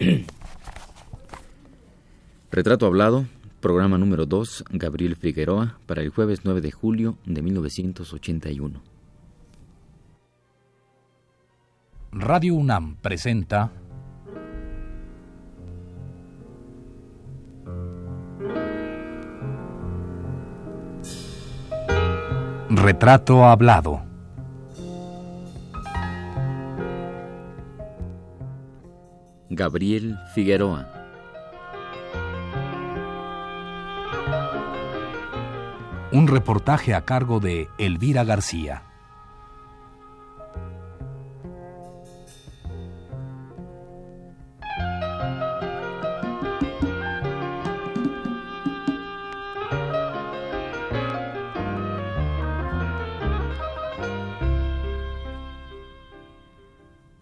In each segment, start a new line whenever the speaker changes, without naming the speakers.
Retrato hablado, programa número 2, Gabriel Figueroa, para el jueves 9 de julio de 1981.
Radio UNAM presenta Retrato hablado.
Gabriel Figueroa.
Un reportaje a cargo de Elvira García.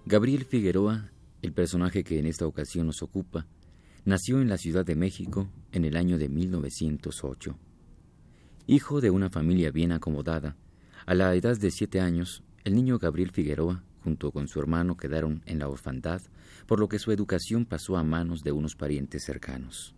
Gabriel Figueroa, el personaje que en esta ocasión nos ocupa, nació en la Ciudad de México en el año de 1908. Hijo de una familia bien acomodada, a la edad de siete años, el niño Gabriel Figueroa, junto con su hermano, quedaron en la orfandad, por lo que su educación pasó a manos de unos parientes cercanos.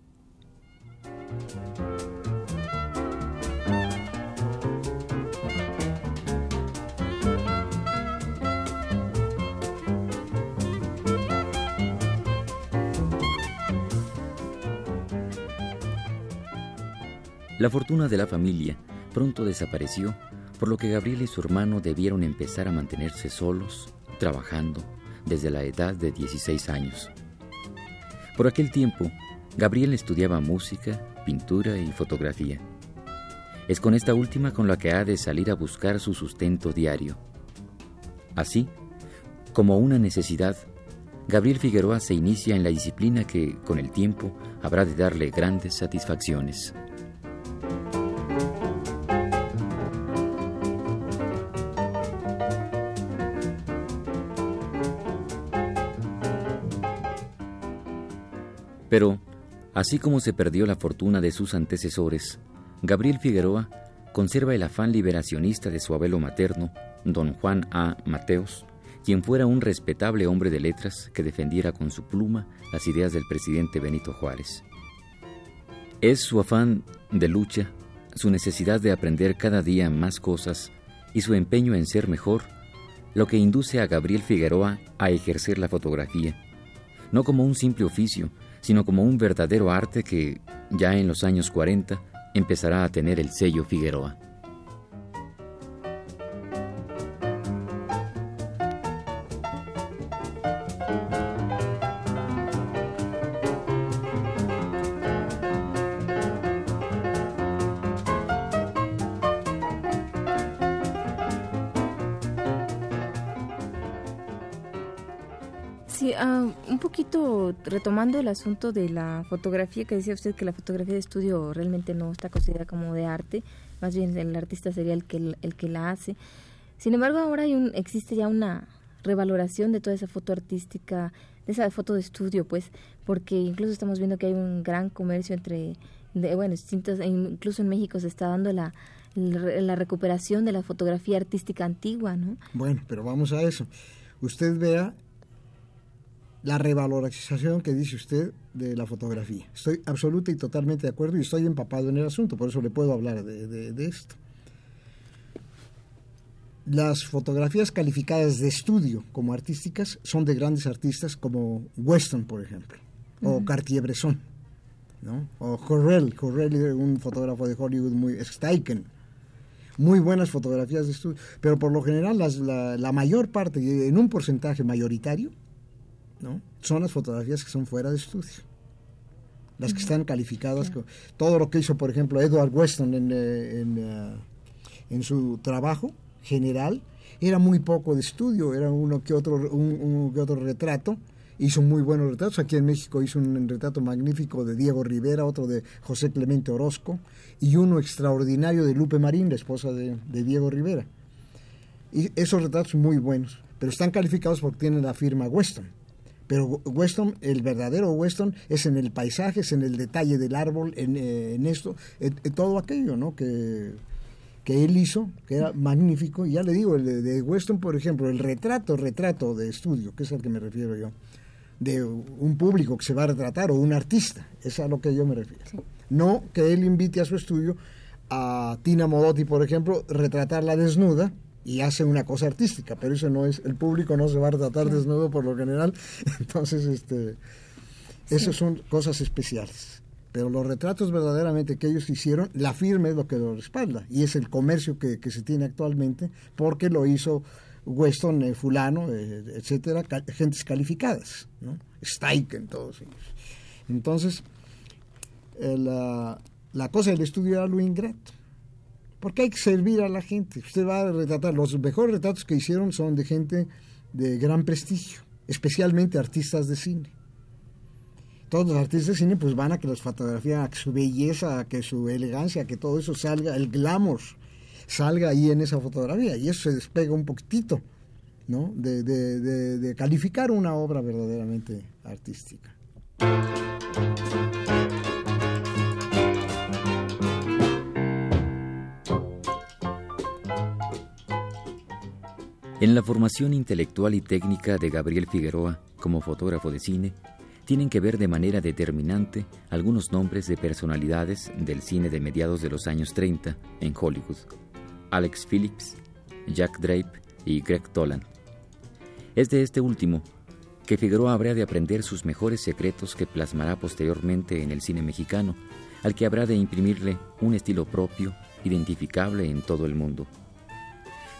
La fortuna de la familia pronto desapareció, por lo que Gabriel y su hermano debieron empezar a mantenerse solos, trabajando, desde la edad de 16 años. Por aquel tiempo, Gabriel estudiaba música, pintura y fotografía. Es con esta última con la que ha de salir a buscar su sustento diario. Así, como una necesidad, Gabriel Figueroa se inicia en la disciplina que, con el tiempo, habrá de darle grandes satisfacciones. Pero, así como se perdió la fortuna de sus antecesores, Gabriel Figueroa conserva el afán liberacionista de su abuelo materno, don Juan A. Mateos, quien fuera un respetable hombre de letras que defendiera con su pluma las ideas del presidente Benito Juárez. Es su afán de lucha, su necesidad de aprender cada día más cosas y su empeño en ser mejor lo que induce a Gabriel Figueroa a ejercer la fotografía, no como un simple oficio, sino como un verdadero arte que, ya en los años 40, empezará a tener el sello Figueroa.
Sí, ah, un poquito retomando el asunto de la fotografía, que decía usted que la fotografía de estudio realmente no está considerada como de arte, más bien el artista sería el que, el que la hace. Sin embargo, ahora hay un, existe ya una revaloración de toda esa foto artística, de esa foto de estudio, pues, porque incluso estamos viendo que hay un gran comercio entre, de, bueno, distintos, e incluso en México se está dando la, la recuperación de la fotografía artística antigua, ¿no?
Bueno, pero vamos a eso. Usted vea la revalorización que dice usted de la fotografía. Estoy absoluta y totalmente de acuerdo y estoy empapado en el asunto, por eso le puedo hablar de, esto. Las fotografías calificadas de estudio como artísticas son de grandes artistas como Weston, por ejemplo, o Cartier-Bresson, ¿no? o Correll, Correll un fotógrafo de Hollywood muy... Steichen, muy buenas fotografías de estudio, pero por lo general la, la mayor parte, en un porcentaje mayoritario, ¿no? Son las fotografías que son fuera de estudio. Las que están calificadas. Con, todo lo que hizo, por ejemplo, Edward Weston en, eh, eh, en, su trabajo general era muy poco de estudio, era uno que otro, un, que otro retrato. Hizo muy buenos retratos. Aquí en México hizo un retrato magnífico de Diego Rivera, otro de José Clemente Orozco y uno extraordinario de Lupe Marín, la esposa de, de Diego Rivera. Y esos retratos muy buenos, pero están calificados porque tienen la firma Weston pero Weston, el verdadero Weston, es en el paisaje, es en el detalle del árbol, en, eh, esto, en, todo aquello, ¿no? Que, que él hizo, que era magnífico. Y ya le digo, el de, Weston, por ejemplo, el retrato, retrato de estudio, que es al que me refiero yo, de un público que se va a retratar o un artista. Es a lo que yo me refiero. No que él invite a su estudio a Tina Modotti, por ejemplo, retratarla desnuda y hace una cosa artística, pero eso no es, el público no se va a retratar desnudo por lo general, entonces este, esas son cosas especiales. Pero los retratos verdaderamente que ellos hicieron, la firma es lo que lo respalda, y es el comercio que, que se tiene actualmente, porque lo hizo Weston, eh, fulano, eh, etcétera, gentes calificadas, ¿no? Steichen, todos ellos. Entonces, eh, la, la, cosa del estudio era lo ingrato. Porque hay que servir a la gente. Usted va a retratar, los mejores retratos que hicieron son de gente de gran prestigio, especialmente artistas de cine. Todos los artistas de cine pues van a que los fotografíen, a que su belleza, a que su elegancia, a que todo eso salga, el glamour salga ahí en esa fotografía y eso se despega un poquitito ¿no? de, de calificar una obra verdaderamente artística.
En la formación intelectual y técnica de Gabriel Figueroa como fotógrafo de cine, tienen que ver de manera determinante algunos nombres de personalidades del cine de mediados de los años 30 en Hollywood. Alex Phillips, Jack Drape y Greg Tolan. Es de este último que Figueroa habrá de aprender sus mejores secretos que plasmará posteriormente en el cine mexicano, al que habrá de imprimirle un estilo propio, identificable en todo el mundo.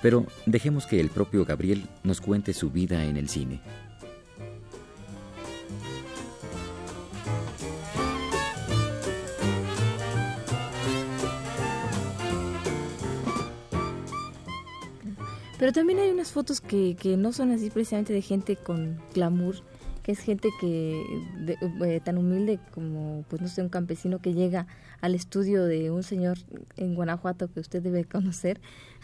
Pero dejemos que el propio Gabriel nos cuente su vida en el cine.
Pero también hay unas fotos que, que no son así precisamente de gente con glamour, es gente que eh, tan humilde como, pues no sé, un campesino que llega al estudio de un señor en Guanajuato que usted debe conocer,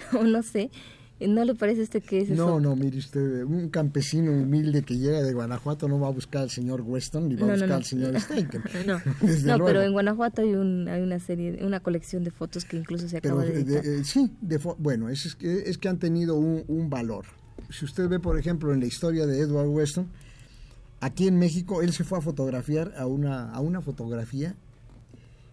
o no sé, ¿No le parece usted que es
eso? No, no, mire usted, un campesino humilde que llega de Guanajuato no va a buscar al señor Weston ni va a buscar al señor Steichen.
no, no pero en Guanajuato hay, un, hay una serie, una colección de fotos que incluso se acaba de, editar.
Eh, sí, bueno, es, que, es que han tenido un, un valor. Si usted ve, por ejemplo, en la historia de Edward Weston, aquí en México él se fue a fotografiar a una, a una fotografía.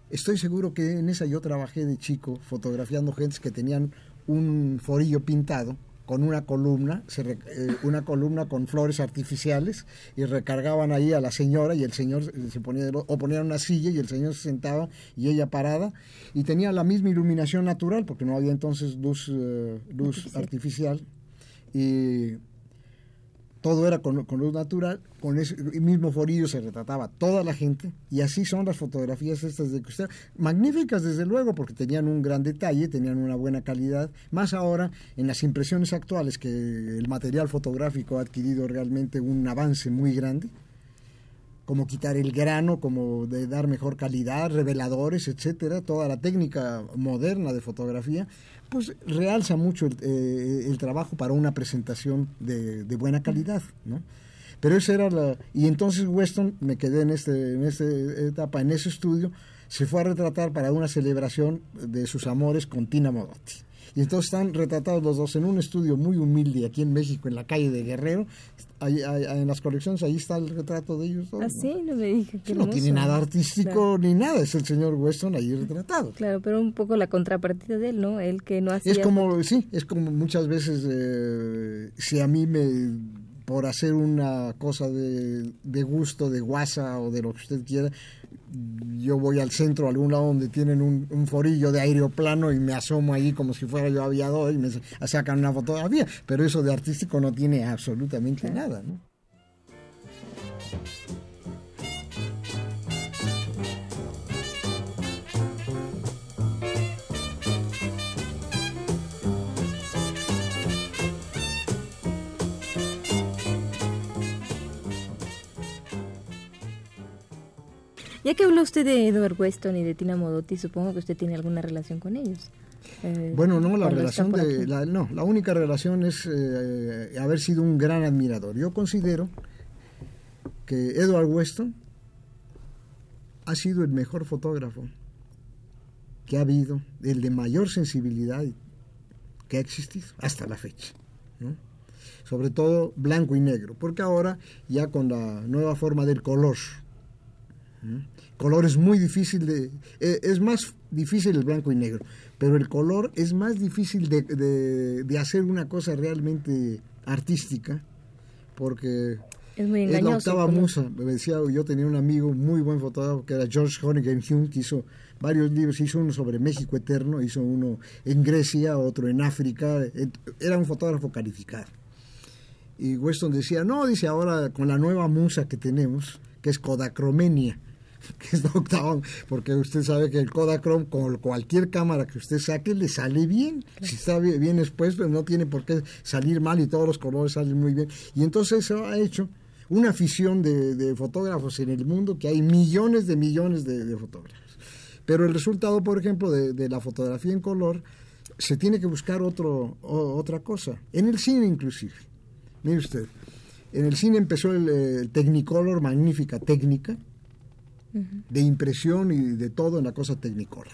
Estoy seguro que en esa yo trabajé de chico fotografiando gentes que tenían un forillo pintado con una columna, se eh, una columna con flores artificiales y recargaban ahí a la señora y el señor se ponía o ponían una silla y el señor se sentaba y ella parada y tenía la misma iluminación natural porque no había entonces luz eh, luz artificial y todo era con, luz natural, con ese mismo forillo se retrataba toda la gente, y así son las fotografías estas de usted, magníficas desde luego, porque tenían un gran detalle, tenían una buena calidad, más ahora en las impresiones actuales, que el material fotográfico ha adquirido realmente un avance muy grande, como quitar el grano, como de dar mejor calidad, reveladores, etcétera, toda la técnica moderna de fotografía, pues realza mucho el, eh, trabajo para una presentación de, buena calidad, ¿no? Pero esa era la... Y entonces Weston, me quedé en, este, en esta etapa, en ese estudio, se fue a retratar para una celebración de sus amores con Tina Modotti. Y entonces están retratados los dos en un estudio muy humilde aquí en México, en la calle de Guerrero. en las colecciones, ahí está el retrato de ellos dos.
Ah, sí, no me dije.
Que no tiene nada artístico ni nada, es el señor Weston ahí retratado.
Claro, pero un poco la contrapartida de él, ¿no? Él que no hacía...
Es como, sí, es como muchas veces, eh, si a mí me por hacer una cosa de, de gusto, de guasa o de lo que usted quiera, yo voy al centro, a algún lado donde tienen un, un, forillo de aeroplano y me asomo ahí como si fuera yo aviador y me sacan una fotografía, pero eso de artístico no tiene absolutamente nada, ¿no?
Ya que habló usted de Edward Weston y de Tina Modotti, supongo que usted tiene alguna relación con ellos.
Eh, bueno, no, la relación de, la, no, la única relación es eh, haber sido un gran admirador. Yo considero que Edward Weston ha sido el mejor fotógrafo que ha habido, el de mayor sensibilidad que ha existido hasta la fecha. sobre todo blanco y negro, porque ahora ya con la nueva forma del color, color es muy difícil de, e, es más difícil el blanco y negro, pero el color es más difícil de, de, hacer una cosa realmente artística, porque
es, muy es la
octava musa. Me decía, yo tenía un amigo muy buen fotógrafo que era George Honeygan Hume, que hizo varios libros, hizo uno sobre México Eterno, hizo uno en Grecia, otro en África, era un fotógrafo calificado. Y Weston decía, no, dice ahora con la nueva musa que tenemos, que es Kodacromenia, que es octava, porque usted sabe que el Kodachrome con cualquier cámara que usted saque le sale bien, si está bien expuesto no tiene por qué salir mal y todos los colores salen muy bien. Y entonces eso ha hecho una afición de, fotógrafos en el mundo, que hay millones de millones de fotógrafos. Pero el resultado, por ejemplo, de, la fotografía en color, se tiene que buscar otro, otra cosa. En el cine inclusive. Mire usted, en el cine empezó el, Technicolor, magnífica técnica, de impresión y de todo en la cosa Technicolor.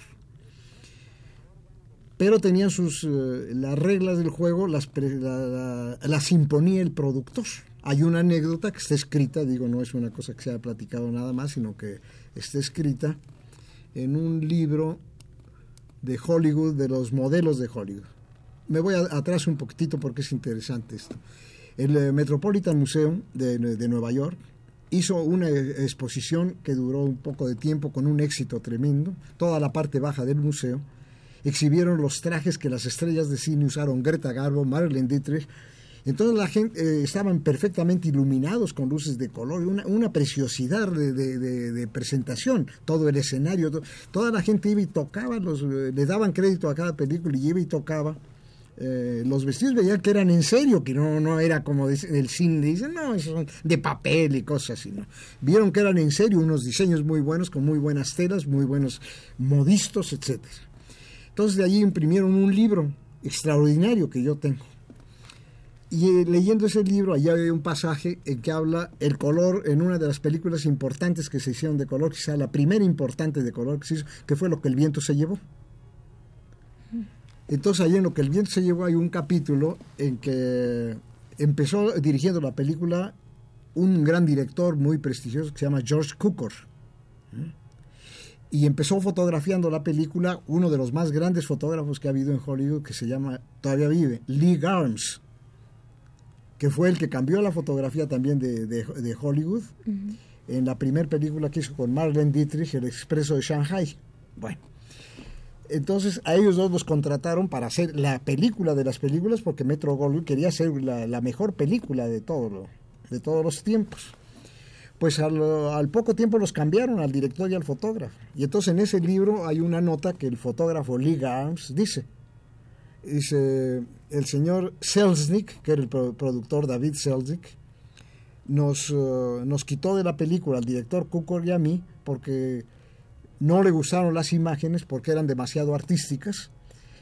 Pero tenían sus, eh, las reglas del juego, las, la, las imponía el productor. Hay una anécdota que está escrita, digo, no es una cosa que se haya platicado nada más, sino que está escrita en un libro de Hollywood, de los modelos de Hollywood. Me voy atrás un poquitito porque es interesante esto. El eh, Metropolitan Museum de, de, Nueva York hizo una exposición que duró un poco de tiempo con un éxito tremendo, toda la parte baja del museo. Exhibieron los trajes que las estrellas de cine usaron, Greta Garbo, Marilyn Dietrich, entonces la gente eh, estaban perfectamente iluminados con luces de color, una, una preciosidad de, presentación, todo el escenario, toda la gente iba y tocaba, los, eh, le daban crédito a cada película y iba y tocaba. Eh, los vestidos veían que eran en serio, que no, no era como el cine, dicen, no, son de papel y cosas así, ¿no? Vieron que eran en serio, unos diseños muy buenos, con muy buenas telas, muy buenos modistos, etc. Entonces de allí imprimieron un libro extraordinario que yo tengo y eh, leyendo ese libro, allá hay un pasaje en que habla el color en una de las películas importantes que se hicieron de color, quizá la primera importante de color que se hizo, que fue Lo que el viento se llevó. Entonces, ahí en Lo que el viento se llevó hay un capítulo en que empezó dirigiendo la película un gran director muy prestigioso que se llama George Cukor. Y empezó fotografiando la película uno de los más grandes fotógrafos que ha habido en Hollywood, que se llama, todavía vive, Lee Garms que fue el que cambió la fotografía también de, Hollywood, en la primera película que hizo con Marlene Dietrich, El Expreso de Shanghai. Bueno, entonces a ellos dos los contrataron para hacer la película de las películas, porque Metro Goldwyn quería hacer la, mejor película de, todo de todos los tiempos. Pues al, al, poco tiempo los cambiaron al director y al fotógrafo. Y entonces en ese libro hay una nota que el fotógrafo Lee Arms dice, dice, el señor Selznick, que era el productor David Selznick, nos, eh, nos quitó de la película al director Cukor y a mí porque no le gustaron las imágenes porque eran demasiado artísticas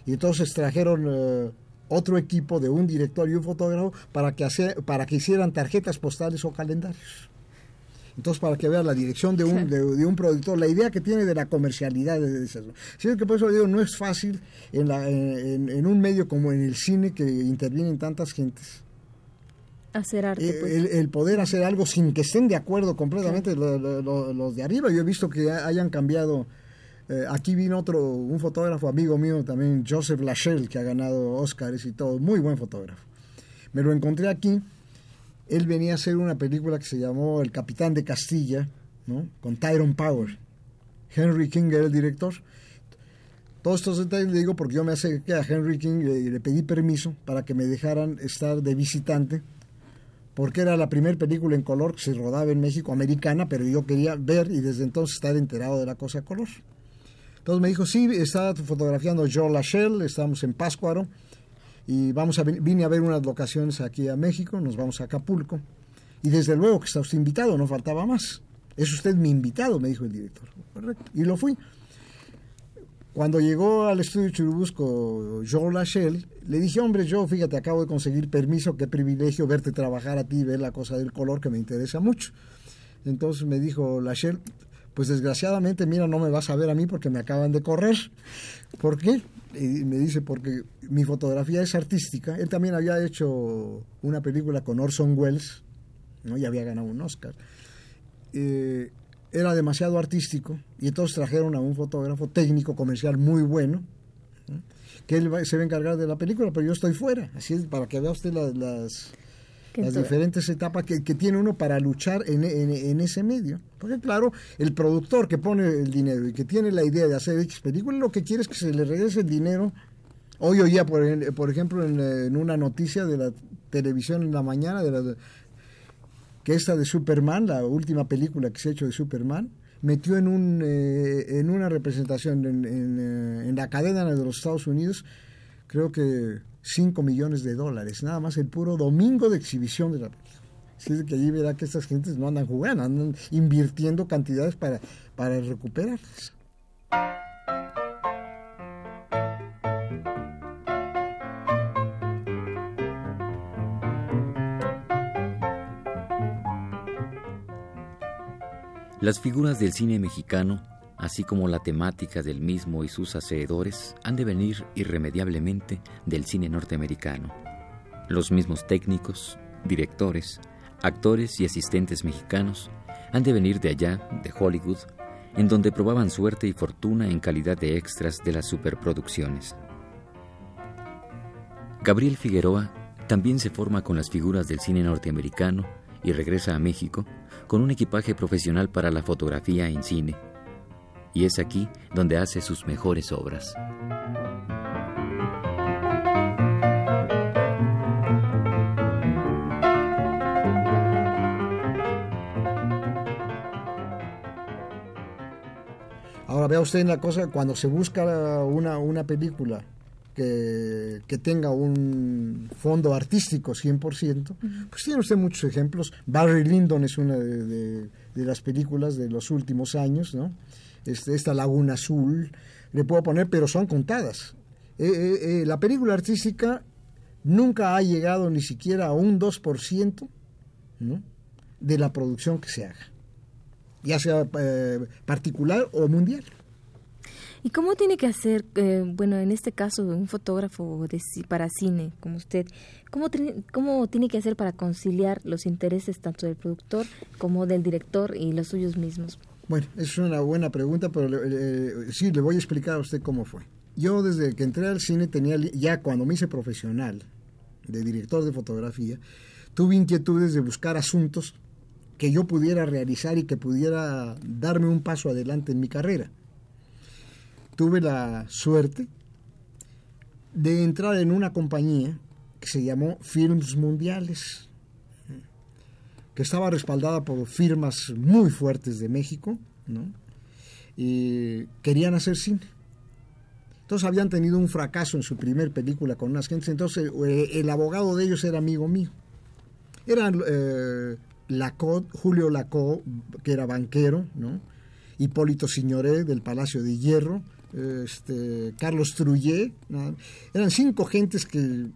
y entonces trajeron eh, otro equipo de un director y un fotógrafo para que, para que hicieran tarjetas postales o calendarios. Entonces, para que vean la dirección de un, de, un productor, la idea que tiene de la comercialidad de esas. Sí, que por eso digo, no es fácil en, la, en, un medio como en el cine que intervienen tantas gentes.
Hacer arte.
Eh, pues. El, poder hacer algo sin que estén de acuerdo completamente los de arriba. Yo he visto que hayan cambiado. Eh, aquí vino otro, un fotógrafo amigo mío también, Joseph Lachelle, que ha ganado Oscars y todo, muy buen fotógrafo. Me lo encontré aquí él venía a hacer una película que se llamó El Capitán de Castilla, ¿no? con Tyrone Power. Henry King era el director. Todos estos detalles le digo porque yo me acerqué a Henry King y le, pedí permiso para que me dejaran estar de visitante, porque era la primera película en color que se rodaba en México, americana, pero yo quería ver y desde entonces estar enterado de la cosa a color. Entonces me dijo, sí, estaba fotografiando Joe Lachelle, estábamos en Páscuaro, y vamos a vine a ver unas locaciones aquí a México, nos vamos a Acapulco y desde luego que está usted invitado, no faltaba más. Es usted mi invitado, me dijo el director. Correcto. Y lo fui. Cuando llegó al estudio Churubusco Joe Lachelle, le dije, hombre, yo, fíjate, acabo de conseguir permiso, qué privilegio verte trabajar a ti, ver la cosa del color que me interesa mucho. Entonces me dijo Lachelle, pues desgraciadamente, mira, no me vas a ver a mí porque me acaban de correr. ¿Por qué? Y me dice, porque mi fotografía es artística. Él también había hecho una película con Orson Welles, ¿no? y había ganado un Oscar. Eh, era demasiado artístico y entonces trajeron a un fotógrafo técnico comercial muy bueno, que él se va a encargar de la película, pero yo estoy fuera. Así es, para que vea usted las, las, diferentes etapas que, tiene uno para luchar en, en, ese medio. Porque claro, el productor que pone el dinero y que tiene la idea de hacer X película, lo que quiere es que se le regrese el dinero. Hoy oía, por, por ejemplo, en, una noticia de la televisión en la mañana, de la, que esta de Superman, la última película que se ha hecho de Superman, metió en, un, eh, en una representación en, eh, en, la cadena de los Estados Unidos, creo que 5 millones de dólares, nada más el puro domingo de exhibición de la película. Así que allí verá que estas gentes no andan jugando, andan invirtiendo cantidades para, para recuperarlas.
Las figuras del cine mexicano, así como la temática del mismo y sus hacedores, han de venir irremediablemente del cine norteamericano. Los mismos técnicos, directores, actores y asistentes mexicanos han de venir de allá, de Hollywood, en donde probaban suerte y fortuna en calidad de extras de las superproducciones. Gabriel Figueroa también se forma con las figuras del cine norteamericano y regresa a México con un equipaje profesional para la fotografía en cine. Y es aquí donde hace sus mejores obras.
Ahora vea usted una cosa, cuando se busca una, una película que, tenga un fondo artístico 100%, pues tiene usted muchos ejemplos. Barry Lyndon es una de, las películas de los últimos años, ¿no? Este, esta Laguna Azul, le puedo poner, pero son contadas. Eh, eh, eh, la película artística nunca ha llegado ni siquiera a un 2% de la producción que se haga, ya sea particular o mundial.
¿Y cómo tiene que hacer, eh, bueno, en este caso, un fotógrafo de, para cine como usted, ¿cómo, cómo tiene que hacer para conciliar los intereses tanto del productor como del director y los suyos mismos?
Bueno, es una buena pregunta, pero sí, le voy a explicar a usted cómo fue. Yo desde que entré al cine tenía, ya cuando me hice profesional de director de fotografía, tuve inquietudes de buscar asuntos que yo pudiera realizar y que pudiera darme un paso adelante en mi carrera tuve la suerte de entrar en una compañía que se llamó Films Mundiales, que estaba respaldada por firmas muy fuertes de México, y querían hacer cine. Entonces habían tenido un fracaso en su primer película con unas gentes, entonces eh, el abogado de ellos era amigo mío. Eran eh, Julio Lacó, que era banquero, ¿no? Hipólito Signoré del Palacio de Hierro, este, Carlos Trujé, eran cinco gentes que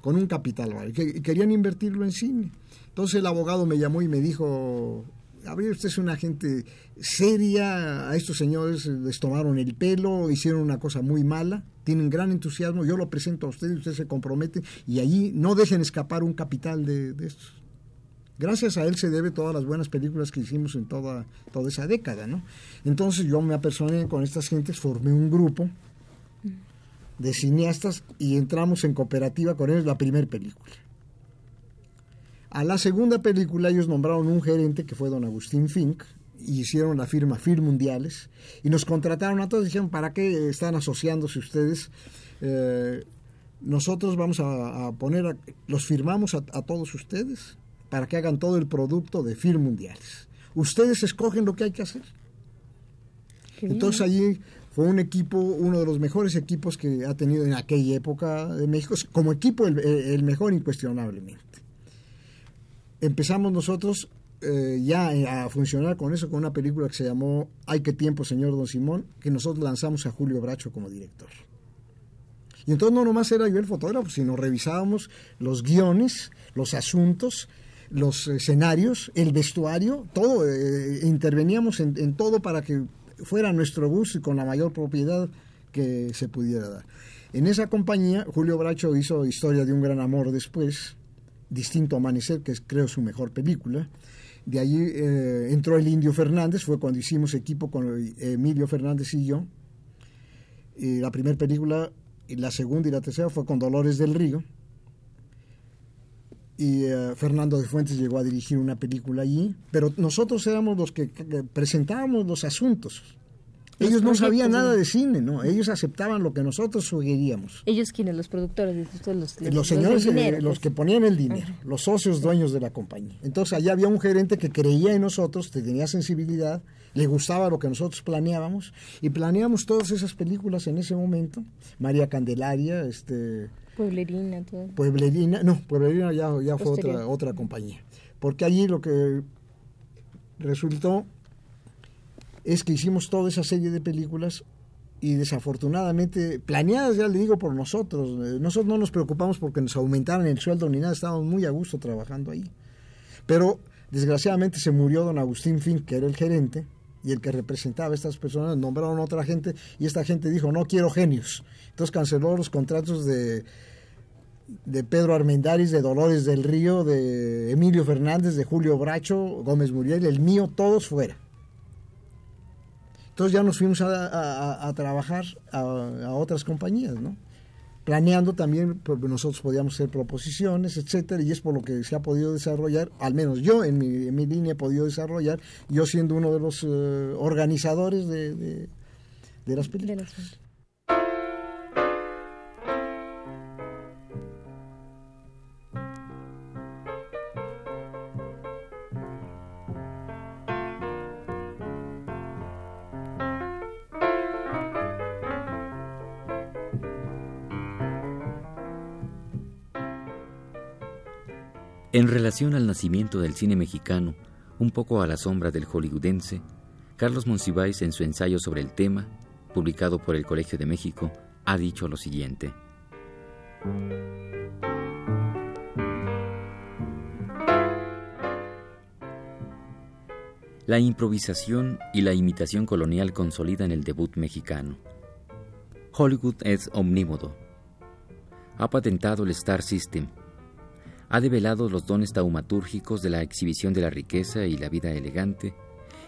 con un capital, que querían invertirlo en cine. Entonces el abogado me llamó y me dijo, Gabriel, usted es una gente seria, a estos señores les tomaron el pelo, hicieron una cosa muy mala, tienen gran entusiasmo, yo lo presento a usted y usted se compromete y allí no dejen escapar un capital de, de estos gracias a él se debe todas las buenas películas que hicimos en toda, toda esa década, ¿no? Entonces yo me apersoné con estas gentes, formé un grupo de cineastas y entramos en cooperativa con ellos la primera película. A la segunda película ellos nombraron un gerente que fue don Agustín Fink y hicieron la firma Film Mundiales y nos contrataron a todos dijeron, ¿para qué están asociándose ustedes? Eh, nosotros vamos a, poner, los firmamos a todos ustedes para que hagan todo el producto de Film Mundiales. Ustedes escogen lo que hay que hacer. Entonces allí fue un equipo, uno de los mejores equipos que ha tenido en aquella época de México, como equipo el, mejor incuestionablemente. Empezamos nosotros eh, ya a funcionar con eso, con una película que se llamó Ay, qué tiempo, señor Don Simón, que nosotros lanzamos a Julio Bracho como director. Y entonces no nomás era yo el fotógrafo, sino revisábamos los guiones, los asuntos, los escenarios, el vestuario, todo, eh, interveníamos en, todo para que fuera nuestro gusto y con la mayor propiedad que se pudiera dar. En esa compañía, Julio Bracho hizo Historia de un gran amor después, Distinto Amanecer, que creo su mejor película. De allí eh, entró el Indio Fernández, fue cuando hicimos equipo con Emilio Fernández y yo. Y la primera película, y la segunda y la tercera fue con Dolores del Río. Y eh, Fernando de Fuentes llegó a dirigir una película allí, pero nosotros éramos los que presentábamos los asuntos ellos no sabían nada de cine, ¿no? Ellos aceptaban lo que nosotros sugeríamos.
¿Ellos quiénes? ¿Los productores?
Los, los, señores, eh, los, que ponían el dinero, los socios dueños de la compañía. Entonces allá había un gerente que creía en nosotros, que tenía sensibilidad, le gustaba lo que nosotros planeábamos y planeamos todas esas películas en ese momento. María Candelaria, este...
Pueblerina, todo.
Pueblerina, no, Pueblerina ya, ya fue otra, otra compañía. Porque allí lo que resultó es que hicimos toda esa serie de películas y desafortunadamente, planeadas ya le digo por nosotros, eh, nosotros no nos preocupamos porque nos aumentaran el sueldo ni nada, estábamos muy a gusto trabajando ahí. Pero desgraciadamente se murió don Agustín Fink, que era el gerente y el que representaba a estas personas, nombraron a otra gente y esta gente dijo, no quiero genios. Entonces canceló los contratos de, de Pedro Armendáriz, de Dolores del Río, de Emilio Fernández, de Julio Bracho, Gómez Muriel, el mío, todos fuera. Entonces ya nos fuimos a, trabajar a, otras compañías, ¿no? Planeando también, porque nosotros podíamos hacer proposiciones, etcétera, y es por lo que se ha podido desarrollar, al menos yo en mi, línea he podido desarrollar, yo siendo uno de los eh, organizadores de, de, las películas.
En relación al nacimiento del cine mexicano, un poco a la sombra del hollywoodense, Carlos Monsiváis en su ensayo sobre el tema, publicado por el Colegio de México, ha dicho lo siguiente. La improvisación y la imitación colonial consolidan el debut mexicano. Hollywood es omnímodo. Ha patentado el Star System, ha develado los dones taumatúrgicos de la exhibición de la riqueza y la vida elegante,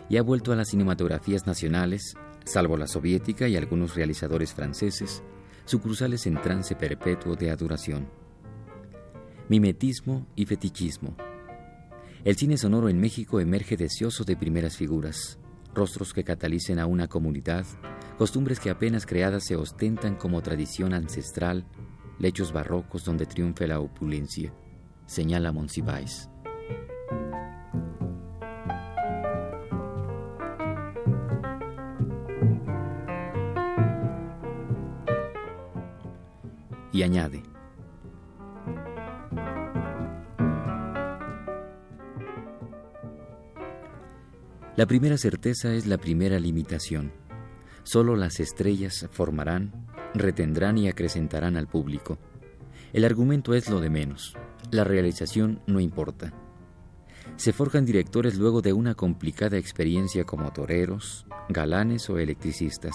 y ha vuelto a las cinematografías nacionales, salvo la soviética y algunos realizadores franceses, sucursales en trance perpetuo de adoración. Mimetismo y fetichismo. El cine sonoro en México emerge deseoso de primeras figuras, rostros que catalicen a una comunidad, costumbres que apenas creadas se ostentan como tradición ancestral, lechos barrocos donde triunfe la opulencia señala Monsiváis. Y añade, La primera certeza es la primera limitación. Solo las estrellas formarán, retendrán y acrecentarán al público. El argumento es lo de menos. La realización no importa. Se forjan directores luego de una complicada experiencia como toreros, galanes o electricistas.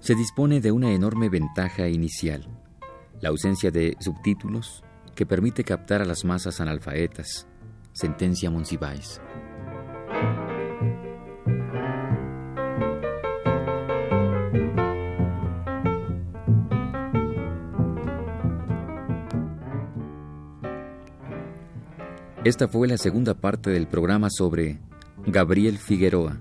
Se dispone de una enorme ventaja inicial, la ausencia de subtítulos que permite captar a las masas analfaetas, sentencia Monsiváis. Esta fue la segunda parte del programa sobre Gabriel Figueroa.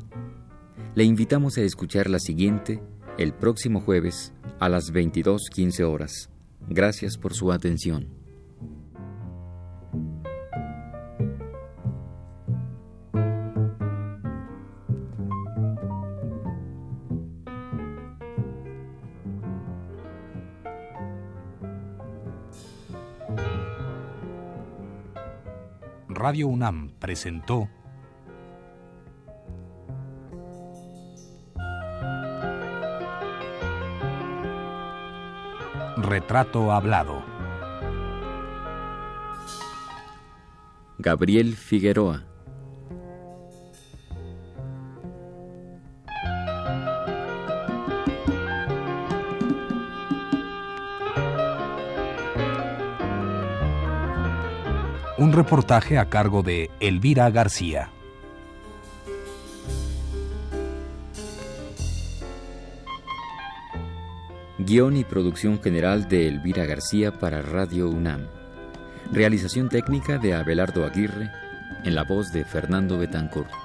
Le invitamos a escuchar la siguiente el próximo jueves a las 22.15 horas. Gracias por su atención.
Radio UNAM presentó Retrato Hablado.
Gabriel Figueroa.
Un reportaje a cargo de Elvira García.
Guión y producción general de Elvira García para Radio UNAM. Realización técnica de Abelardo Aguirre en la voz de Fernando Betancourt.